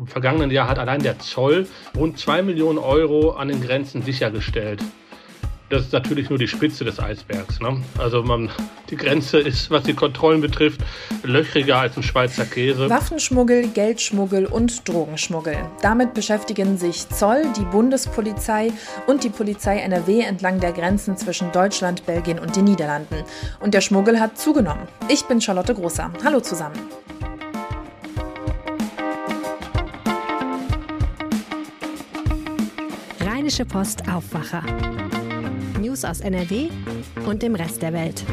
Im vergangenen Jahr hat allein der Zoll rund 2 Millionen Euro an den Grenzen sichergestellt. Das ist natürlich nur die Spitze des Eisbergs. Ne? Also man, die Grenze ist, was die Kontrollen betrifft, löchriger als ein Schweizer Käse. Waffenschmuggel, Geldschmuggel und Drogenschmuggel. Damit beschäftigen sich Zoll, die Bundespolizei und die Polizei NRW entlang der Grenzen zwischen Deutschland, Belgien und den Niederlanden. Und der Schmuggel hat zugenommen. Ich bin Charlotte Großer. Hallo zusammen. Rheinische Post Aufwacher. News aus NRW und dem Rest der Welt.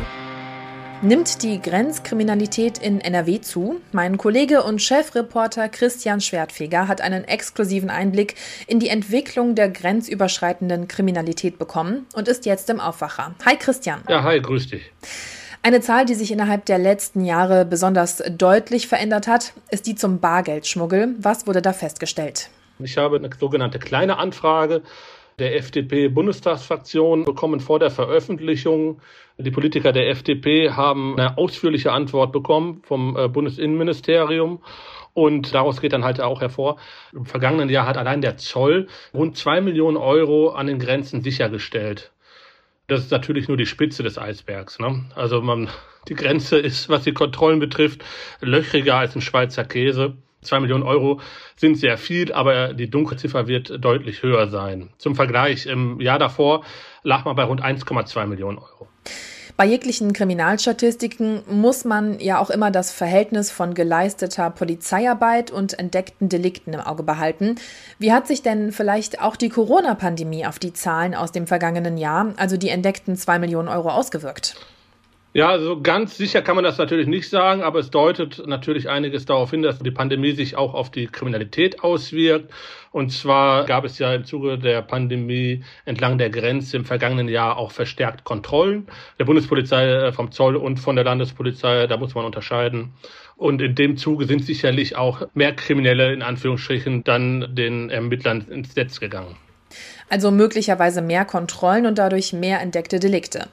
Nimmt die Grenzkriminalität in NRW zu? Mein Kollege und Chefreporter Christian Schwertfeger hat einen exklusiven Einblick in die Entwicklung der grenzüberschreitenden Kriminalität bekommen und ist jetzt im Aufwacher. Hi Christian. Ja, hi, grüß dich. Eine Zahl, die sich innerhalb der letzten Jahre besonders deutlich verändert hat, ist die zum Bargeldschmuggel. Was wurde da festgestellt? Ich habe eine sogenannte kleine Anfrage der FDP-Bundestagsfraktion bekommen vor der Veröffentlichung. Die Politiker der FDP haben eine ausführliche Antwort bekommen vom äh, Bundesinnenministerium. Und daraus geht dann halt auch hervor, im vergangenen Jahr hat allein der Zoll rund zwei Millionen Euro an den Grenzen sichergestellt. Das ist natürlich nur die Spitze des Eisbergs. Ne? Also man, die Grenze ist, was die Kontrollen betrifft, löchriger als ein Schweizer Käse. Zwei Millionen Euro sind sehr viel, aber die Dunkelziffer wird deutlich höher sein. Zum Vergleich, im Jahr davor lag man bei rund 1,2 Millionen Euro. Bei jeglichen Kriminalstatistiken muss man ja auch immer das Verhältnis von geleisteter Polizeiarbeit und entdeckten Delikten im Auge behalten. Wie hat sich denn vielleicht auch die Corona-Pandemie auf die Zahlen aus dem vergangenen Jahr, also die entdeckten zwei Millionen Euro, ausgewirkt? Ja, also ganz sicher kann man das natürlich nicht sagen, aber es deutet natürlich einiges darauf hin, dass die Pandemie sich auch auf die Kriminalität auswirkt. Und zwar gab es ja im Zuge der Pandemie entlang der Grenze im vergangenen Jahr auch verstärkt Kontrollen der Bundespolizei äh, vom Zoll und von der Landespolizei. Da muss man unterscheiden. Und in dem Zuge sind sicherlich auch mehr Kriminelle in Anführungsstrichen dann den Ermittlern ins Netz gegangen. Also möglicherweise mehr Kontrollen und dadurch mehr entdeckte Delikte.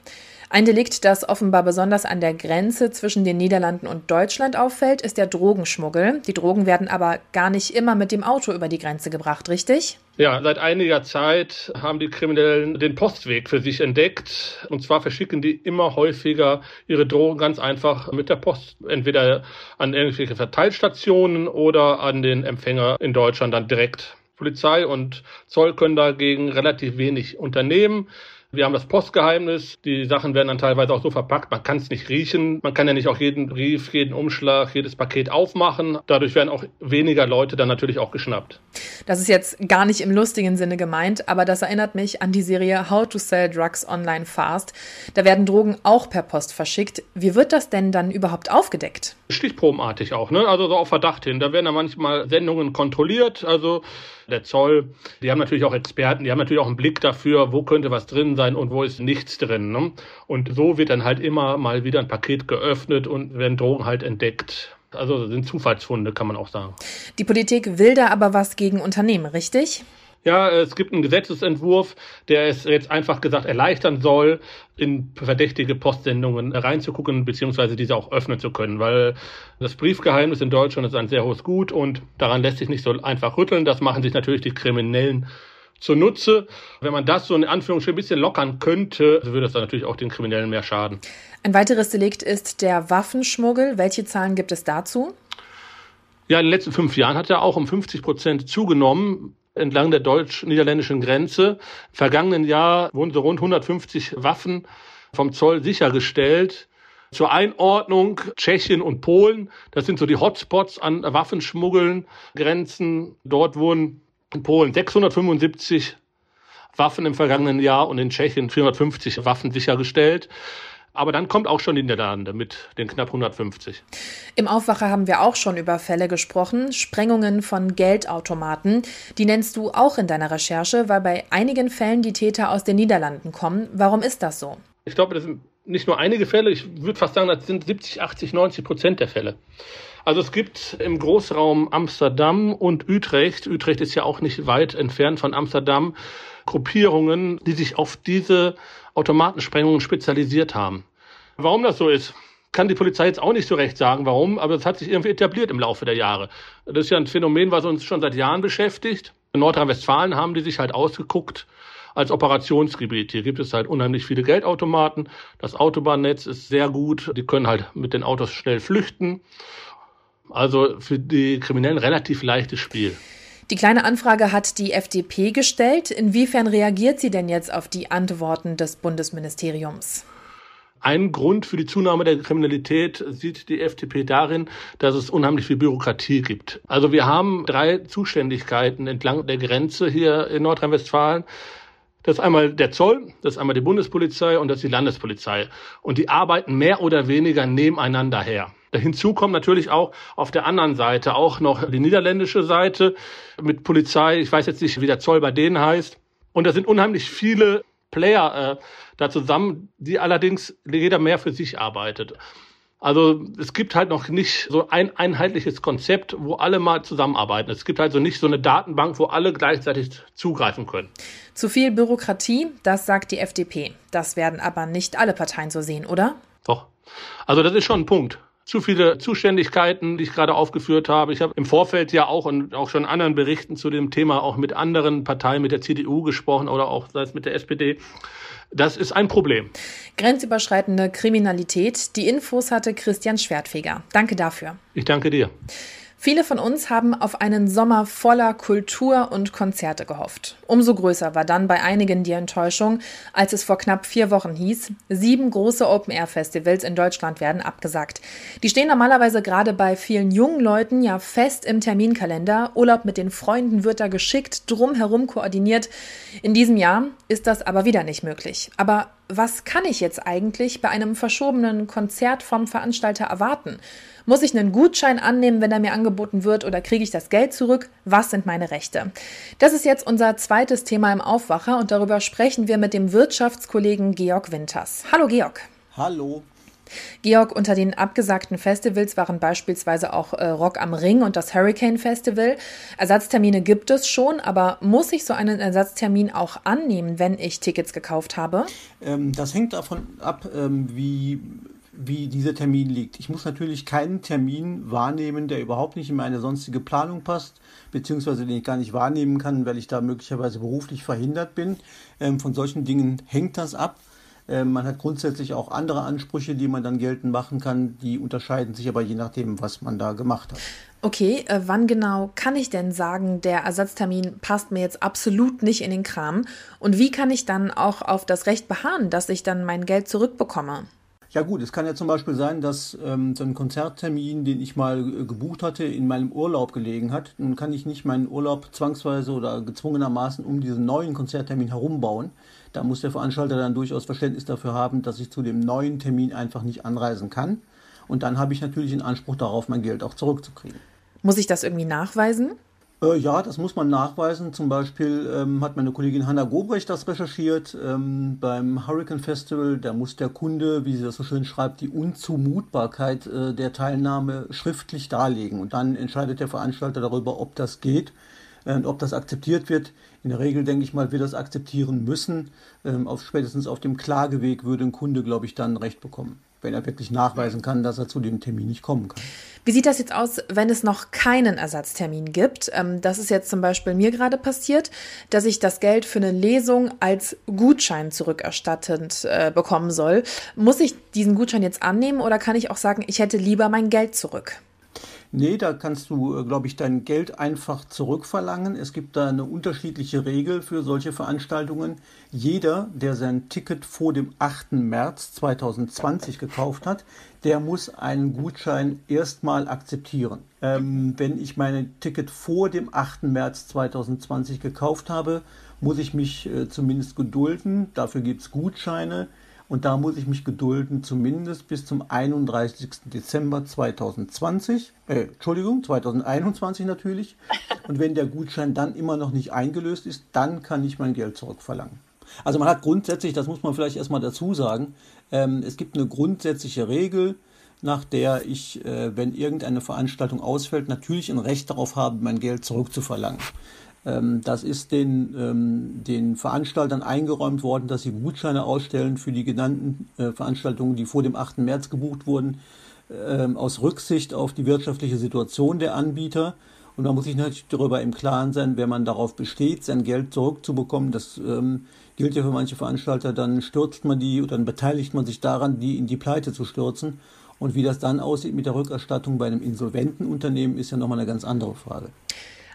Ein Delikt, das offenbar besonders an der Grenze zwischen den Niederlanden und Deutschland auffällt, ist der Drogenschmuggel. Die Drogen werden aber gar nicht immer mit dem Auto über die Grenze gebracht, richtig? Ja, seit einiger Zeit haben die Kriminellen den Postweg für sich entdeckt. Und zwar verschicken die immer häufiger ihre Drogen ganz einfach mit der Post. Entweder an irgendwelche Verteilstationen oder an den Empfänger in Deutschland dann direkt. Polizei und Zoll können dagegen relativ wenig unternehmen. Wir haben das Postgeheimnis. Die Sachen werden dann teilweise auch so verpackt, man kann es nicht riechen. Man kann ja nicht auch jeden Brief, jeden Umschlag, jedes Paket aufmachen. Dadurch werden auch weniger Leute dann natürlich auch geschnappt. Das ist jetzt gar nicht im lustigen Sinne gemeint, aber das erinnert mich an die Serie How to Sell Drugs Online Fast. Da werden Drogen auch per Post verschickt. Wie wird das denn dann überhaupt aufgedeckt? Stichprobenartig auch, ne? Also so auf Verdacht hin. Da werden dann manchmal Sendungen kontrolliert. Also der Zoll, die haben natürlich auch Experten, die haben natürlich auch einen Blick dafür, wo könnte was drin sein und wo ist nichts drin. Ne? Und so wird dann halt immer mal wieder ein Paket geöffnet und werden Drogen halt entdeckt. Also sind Zufallsfunde, kann man auch sagen. Die Politik will da aber was gegen Unternehmen, richtig? Ja, es gibt einen Gesetzesentwurf, der es jetzt einfach gesagt erleichtern soll, in verdächtige Postsendungen reinzugucken, beziehungsweise diese auch öffnen zu können, weil das Briefgeheimnis in Deutschland ist ein sehr hohes Gut und daran lässt sich nicht so einfach rütteln. Das machen sich natürlich die Kriminellen zunutze. Wenn man das so in Anführungsstrichen ein bisschen lockern könnte, würde das dann natürlich auch den Kriminellen mehr schaden. Ein weiteres Delikt ist der Waffenschmuggel. Welche Zahlen gibt es dazu? Ja, in den letzten fünf Jahren hat er auch um 50 Prozent zugenommen entlang der deutsch-niederländischen Grenze. Im vergangenen Jahr wurden so rund 150 Waffen vom Zoll sichergestellt. Zur Einordnung Tschechien und Polen, das sind so die Hotspots an Waffenschmuggeln, Grenzen. Dort wurden in Polen 675 Waffen im vergangenen Jahr und in Tschechien 450 Waffen sichergestellt. Aber dann kommt auch schon die Niederlande mit den knapp 150. Im Aufwacher haben wir auch schon über Fälle gesprochen, Sprengungen von Geldautomaten. Die nennst du auch in deiner Recherche, weil bei einigen Fällen die Täter aus den Niederlanden kommen. Warum ist das so? Ich glaube, das sind nicht nur einige Fälle, ich würde fast sagen, das sind 70, 80, 90 Prozent der Fälle. Also es gibt im Großraum Amsterdam und Utrecht, Utrecht ist ja auch nicht weit entfernt von Amsterdam, Gruppierungen, die sich auf diese Automatensprengungen spezialisiert haben. Warum das so ist, kann die Polizei jetzt auch nicht so recht sagen, warum, aber es hat sich irgendwie etabliert im Laufe der Jahre. Das ist ja ein Phänomen, was uns schon seit Jahren beschäftigt. In Nordrhein-Westfalen haben die sich halt ausgeguckt als Operationsgebiet. Hier gibt es halt unheimlich viele Geldautomaten. Das Autobahnnetz ist sehr gut. Die können halt mit den Autos schnell flüchten. Also für die Kriminellen relativ leichtes Spiel. Die kleine Anfrage hat die FDP gestellt. Inwiefern reagiert sie denn jetzt auf die Antworten des Bundesministeriums? Ein Grund für die Zunahme der Kriminalität sieht die FDP darin, dass es unheimlich viel Bürokratie gibt. Also wir haben drei Zuständigkeiten entlang der Grenze hier in Nordrhein-Westfalen. Das ist einmal der Zoll, das ist einmal die Bundespolizei und das ist die Landespolizei. Und die arbeiten mehr oder weniger nebeneinander her. Hinzu kommt natürlich auch auf der anderen Seite auch noch die niederländische Seite mit Polizei. Ich weiß jetzt nicht, wie der Zoll bei denen heißt. Und da sind unheimlich viele Player äh, da zusammen, die allerdings jeder mehr für sich arbeitet. Also es gibt halt noch nicht so ein einheitliches Konzept, wo alle mal zusammenarbeiten. Es gibt halt so nicht so eine Datenbank, wo alle gleichzeitig zugreifen können. Zu viel Bürokratie, das sagt die FDP. Das werden aber nicht alle Parteien so sehen, oder? Doch. Also das ist schon ein Punkt zu viele Zuständigkeiten, die ich gerade aufgeführt habe. Ich habe im Vorfeld ja auch und auch schon anderen Berichten zu dem Thema auch mit anderen Parteien, mit der CDU gesprochen oder auch sei es mit der SPD. Das ist ein Problem. Grenzüberschreitende Kriminalität. Die Infos hatte Christian Schwertfeger. Danke dafür. Ich danke dir. Viele von uns haben auf einen Sommer voller Kultur und Konzerte gehofft. Umso größer war dann bei einigen die Enttäuschung, als es vor knapp vier Wochen hieß, sieben große Open-Air-Festivals in Deutschland werden abgesagt. Die stehen normalerweise gerade bei vielen jungen Leuten ja fest im Terminkalender. Urlaub mit den Freunden wird da geschickt drumherum koordiniert. In diesem Jahr ist das aber wieder nicht möglich. Aber was kann ich jetzt eigentlich bei einem verschobenen Konzert vom Veranstalter erwarten? Muss ich einen Gutschein annehmen, wenn er mir angeboten wird, oder kriege ich das Geld zurück? Was sind meine Rechte? Das ist jetzt unser zweites Thema im Aufwacher und darüber sprechen wir mit dem Wirtschaftskollegen Georg Winters. Hallo Georg. Hallo. Georg, unter den abgesagten Festivals waren beispielsweise auch äh, Rock am Ring und das Hurricane Festival. Ersatztermine gibt es schon, aber muss ich so einen Ersatztermin auch annehmen, wenn ich Tickets gekauft habe? Ähm, das hängt davon ab, ähm, wie wie dieser Termin liegt. Ich muss natürlich keinen Termin wahrnehmen, der überhaupt nicht in meine sonstige Planung passt, beziehungsweise den ich gar nicht wahrnehmen kann, weil ich da möglicherweise beruflich verhindert bin. Ähm, von solchen Dingen hängt das ab. Ähm, man hat grundsätzlich auch andere Ansprüche, die man dann geltend machen kann. Die unterscheiden sich aber je nachdem, was man da gemacht hat. Okay, äh, wann genau kann ich denn sagen, der Ersatztermin passt mir jetzt absolut nicht in den Kram? Und wie kann ich dann auch auf das Recht beharren, dass ich dann mein Geld zurückbekomme? Ja gut, es kann ja zum Beispiel sein, dass ähm, so ein Konzerttermin, den ich mal äh, gebucht hatte, in meinem Urlaub gelegen hat. Nun kann ich nicht meinen Urlaub zwangsweise oder gezwungenermaßen um diesen neuen Konzerttermin herumbauen. Da muss der Veranstalter dann durchaus Verständnis dafür haben, dass ich zu dem neuen Termin einfach nicht anreisen kann. Und dann habe ich natürlich den Anspruch darauf, mein Geld auch zurückzukriegen. Muss ich das irgendwie nachweisen? Äh, ja, das muss man nachweisen. Zum Beispiel ähm, hat meine Kollegin Hanna Gobrecht das recherchiert. Ähm, beim Hurricane Festival, da muss der Kunde, wie sie das so schön schreibt, die Unzumutbarkeit äh, der Teilnahme schriftlich darlegen. Und dann entscheidet der Veranstalter darüber, ob das geht äh, und ob das akzeptiert wird. In der Regel, denke ich mal, wird das akzeptieren müssen. Ähm, auf, spätestens auf dem Klageweg würde ein Kunde, glaube ich, dann Recht bekommen wenn er wirklich nachweisen kann, dass er zu dem Termin nicht kommen kann. Wie sieht das jetzt aus, wenn es noch keinen Ersatztermin gibt? Ähm, das ist jetzt zum Beispiel mir gerade passiert, dass ich das Geld für eine Lesung als Gutschein zurückerstattend äh, bekommen soll. Muss ich diesen Gutschein jetzt annehmen oder kann ich auch sagen, ich hätte lieber mein Geld zurück? Nee, da kannst du, äh, glaube ich, dein Geld einfach zurückverlangen. Es gibt da eine unterschiedliche Regel für solche Veranstaltungen. Jeder, der sein Ticket vor dem 8. März 2020 gekauft hat, der muss einen Gutschein erstmal akzeptieren. Ähm, wenn ich mein Ticket vor dem 8. März 2020 gekauft habe, muss ich mich äh, zumindest gedulden. Dafür gibt es Gutscheine. Und da muss ich mich gedulden, zumindest bis zum 31. Dezember 2020. Äh, Entschuldigung, 2021 natürlich. Und wenn der Gutschein dann immer noch nicht eingelöst ist, dann kann ich mein Geld zurückverlangen. Also man hat grundsätzlich, das muss man vielleicht erstmal dazu sagen, ähm, es gibt eine grundsätzliche Regel, nach der ich, äh, wenn irgendeine Veranstaltung ausfällt, natürlich ein Recht darauf habe, mein Geld zurückzuverlangen. Ähm, das ist den, ähm, den Veranstaltern eingeräumt worden, dass sie Gutscheine ausstellen für die genannten äh, Veranstaltungen, die vor dem 8. März gebucht wurden, ähm, aus Rücksicht auf die wirtschaftliche Situation der Anbieter. Und man muss sich natürlich darüber im Klaren sein, wenn man darauf besteht, sein Geld zurückzubekommen, das gilt ja für manche Veranstalter, dann stürzt man die oder dann beteiligt man sich daran, die in die Pleite zu stürzen. Und wie das dann aussieht mit der Rückerstattung bei einem insolventen Unternehmen, ist ja nochmal eine ganz andere Frage.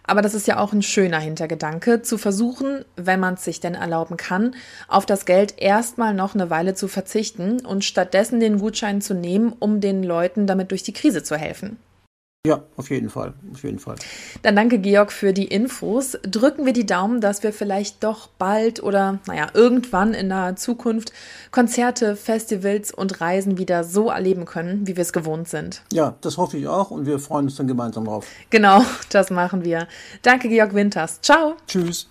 Aber das ist ja auch ein schöner Hintergedanke, zu versuchen, wenn man es sich denn erlauben kann, auf das Geld erstmal noch eine Weile zu verzichten und stattdessen den Gutschein zu nehmen, um den Leuten damit durch die Krise zu helfen. Ja, auf jeden Fall, auf jeden Fall. Dann danke Georg für die Infos. Drücken wir die Daumen, dass wir vielleicht doch bald oder naja, irgendwann in naher Zukunft Konzerte, Festivals und Reisen wieder so erleben können, wie wir es gewohnt sind. Ja, das hoffe ich auch und wir freuen uns dann gemeinsam drauf. Genau, das machen wir. Danke Georg Winters. Ciao. Tschüss.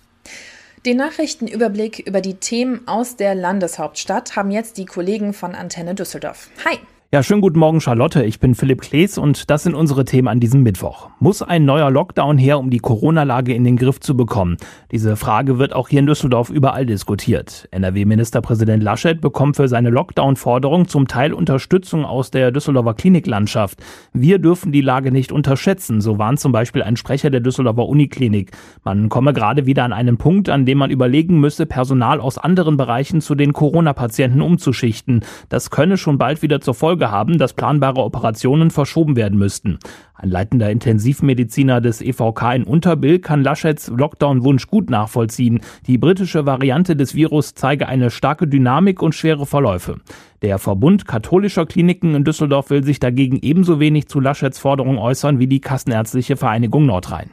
Den Nachrichtenüberblick über die Themen aus der Landeshauptstadt haben jetzt die Kollegen von Antenne Düsseldorf. Hi. Ja, schönen guten Morgen, Charlotte. Ich bin Philipp Klees und das sind unsere Themen an diesem Mittwoch. Muss ein neuer Lockdown her, um die Corona-Lage in den Griff zu bekommen? Diese Frage wird auch hier in Düsseldorf überall diskutiert. NRW-Ministerpräsident Laschet bekommt für seine Lockdown-Forderung zum Teil Unterstützung aus der Düsseldorfer Kliniklandschaft. Wir dürfen die Lage nicht unterschätzen, so warnt zum Beispiel ein Sprecher der Düsseldorfer Uniklinik. Man komme gerade wieder an einen Punkt, an dem man überlegen müsse, Personal aus anderen Bereichen zu den Corona-Patienten umzuschichten. Das könne schon bald wieder zur Folge Folge haben, dass planbare Operationen verschoben werden müssten. Ein leitender Intensivmediziner des EVK in Unterbill kann Laschets Lockdown-Wunsch gut nachvollziehen. Die britische Variante des Virus zeige eine starke Dynamik und schwere Verläufe. Der Verbund katholischer Kliniken in Düsseldorf will sich dagegen ebenso wenig zu Laschets Forderung äußern wie die Kassenärztliche Vereinigung Nordrhein.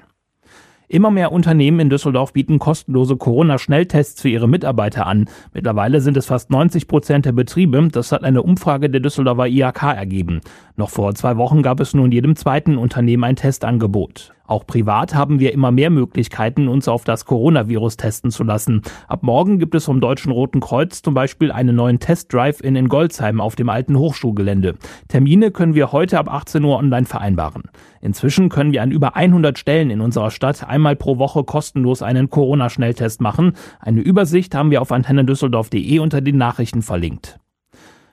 Immer mehr Unternehmen in Düsseldorf bieten kostenlose Corona-Schnelltests für ihre Mitarbeiter an. Mittlerweile sind es fast 90 Prozent der Betriebe. Das hat eine Umfrage der Düsseldorfer IHK ergeben. Noch vor zwei Wochen gab es nun jedem zweiten Unternehmen ein Testangebot. Auch privat haben wir immer mehr Möglichkeiten, uns auf das Coronavirus testen zu lassen. Ab morgen gibt es vom Deutschen Roten Kreuz zum Beispiel einen neuen Test-Drive-In in Goldsheim auf dem alten Hochschulgelände. Termine können wir heute ab 18 Uhr online vereinbaren. Inzwischen können wir an über 100 Stellen in unserer Stadt einmal pro Woche kostenlos einen Corona-Schnelltest machen. Eine Übersicht haben wir auf antennendüsseldorf.de unter den Nachrichten verlinkt.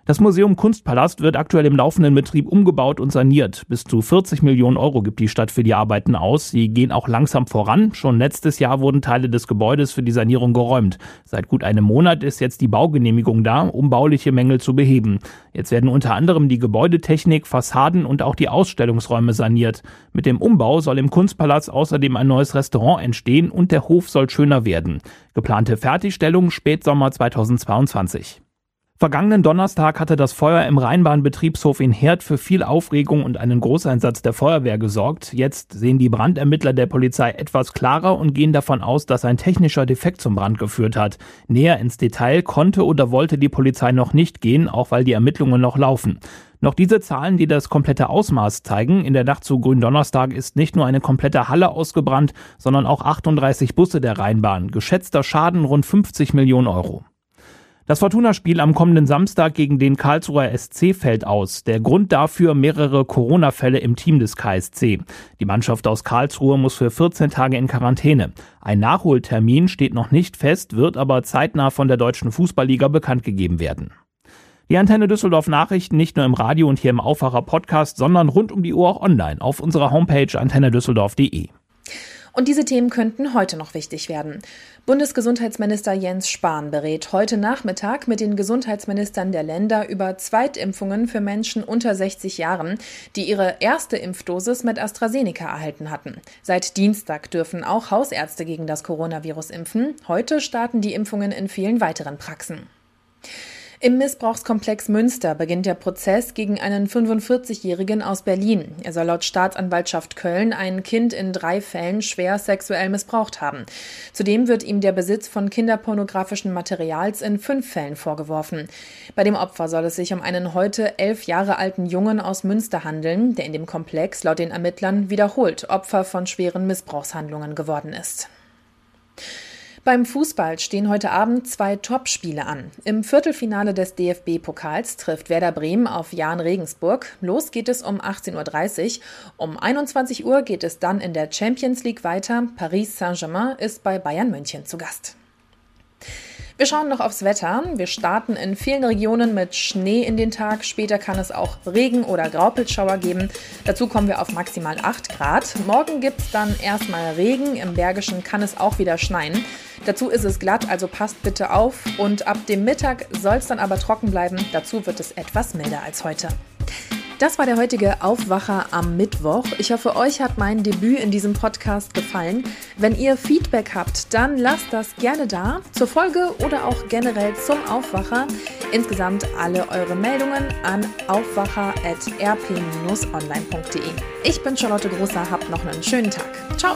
Das Museum Kunstpalast wird aktuell im laufenden Betrieb umgebaut und saniert. Bis zu 40 Millionen Euro gibt die Stadt für die Arbeiten aus. Sie gehen auch langsam voran. Schon letztes Jahr wurden Teile des Gebäudes für die Sanierung geräumt. Seit gut einem Monat ist jetzt die Baugenehmigung da, um bauliche Mängel zu beheben. Jetzt werden unter anderem die Gebäudetechnik, Fassaden und auch die Ausstellungsräume saniert. Mit dem Umbau soll im Kunstpalast außerdem ein neues Restaurant entstehen und der Hof soll schöner werden. Geplante Fertigstellung Spätsommer 2022. Vergangenen Donnerstag hatte das Feuer im Rheinbahnbetriebshof in Herd für viel Aufregung und einen Großeinsatz der Feuerwehr gesorgt. Jetzt sehen die Brandermittler der Polizei etwas klarer und gehen davon aus, dass ein technischer Defekt zum Brand geführt hat. Näher ins Detail konnte oder wollte die Polizei noch nicht gehen, auch weil die Ermittlungen noch laufen. Noch diese Zahlen, die das komplette Ausmaß zeigen. In der Nacht zu Gründonnerstag ist nicht nur eine komplette Halle ausgebrannt, sondern auch 38 Busse der Rheinbahn. Geschätzter Schaden rund 50 Millionen Euro. Das Fortuna-Spiel am kommenden Samstag gegen den Karlsruher SC fällt aus. Der Grund dafür mehrere Corona-Fälle im Team des KSC. Die Mannschaft aus Karlsruhe muss für 14 Tage in Quarantäne. Ein Nachholtermin steht noch nicht fest, wird aber zeitnah von der Deutschen Fußballliga bekannt gegeben werden. Die Antenne Düsseldorf Nachrichten nicht nur im Radio und hier im Aufwacher Podcast, sondern rund um die Uhr auch online auf unserer Homepage antennedüsseldorf.de. Und diese Themen könnten heute noch wichtig werden. Bundesgesundheitsminister Jens Spahn berät heute Nachmittag mit den Gesundheitsministern der Länder über Zweitimpfungen für Menschen unter 60 Jahren, die ihre erste Impfdosis mit AstraZeneca erhalten hatten. Seit Dienstag dürfen auch Hausärzte gegen das Coronavirus impfen. Heute starten die Impfungen in vielen weiteren Praxen. Im Missbrauchskomplex Münster beginnt der Prozess gegen einen 45-Jährigen aus Berlin. Er soll laut Staatsanwaltschaft Köln ein Kind in drei Fällen schwer sexuell missbraucht haben. Zudem wird ihm der Besitz von kinderpornografischen Materials in fünf Fällen vorgeworfen. Bei dem Opfer soll es sich um einen heute elf Jahre alten Jungen aus Münster handeln, der in dem Komplex laut den Ermittlern wiederholt Opfer von schweren Missbrauchshandlungen geworden ist. Beim Fußball stehen heute Abend zwei Topspiele an. Im Viertelfinale des DFB-Pokals trifft Werder Bremen auf Jan Regensburg. Los geht es um 18.30 Uhr. Um 21 Uhr geht es dann in der Champions League weiter. Paris Saint-Germain ist bei Bayern München zu Gast. Wir schauen noch aufs Wetter. Wir starten in vielen Regionen mit Schnee in den Tag. Später kann es auch Regen- oder Graupelschauer geben. Dazu kommen wir auf maximal 8 Grad. Morgen gibt es dann erstmal Regen. Im Bergischen kann es auch wieder schneien. Dazu ist es glatt, also passt bitte auf. Und ab dem Mittag soll es dann aber trocken bleiben. Dazu wird es etwas milder als heute. Das war der heutige Aufwacher am Mittwoch. Ich hoffe, euch hat mein Debüt in diesem Podcast gefallen. Wenn ihr Feedback habt, dann lasst das gerne da. Zur Folge oder auch generell zum Aufwacher. Insgesamt alle eure Meldungen an aufwacher.rp-online.de. Ich bin Charlotte Großer, habt noch einen schönen Tag. Ciao!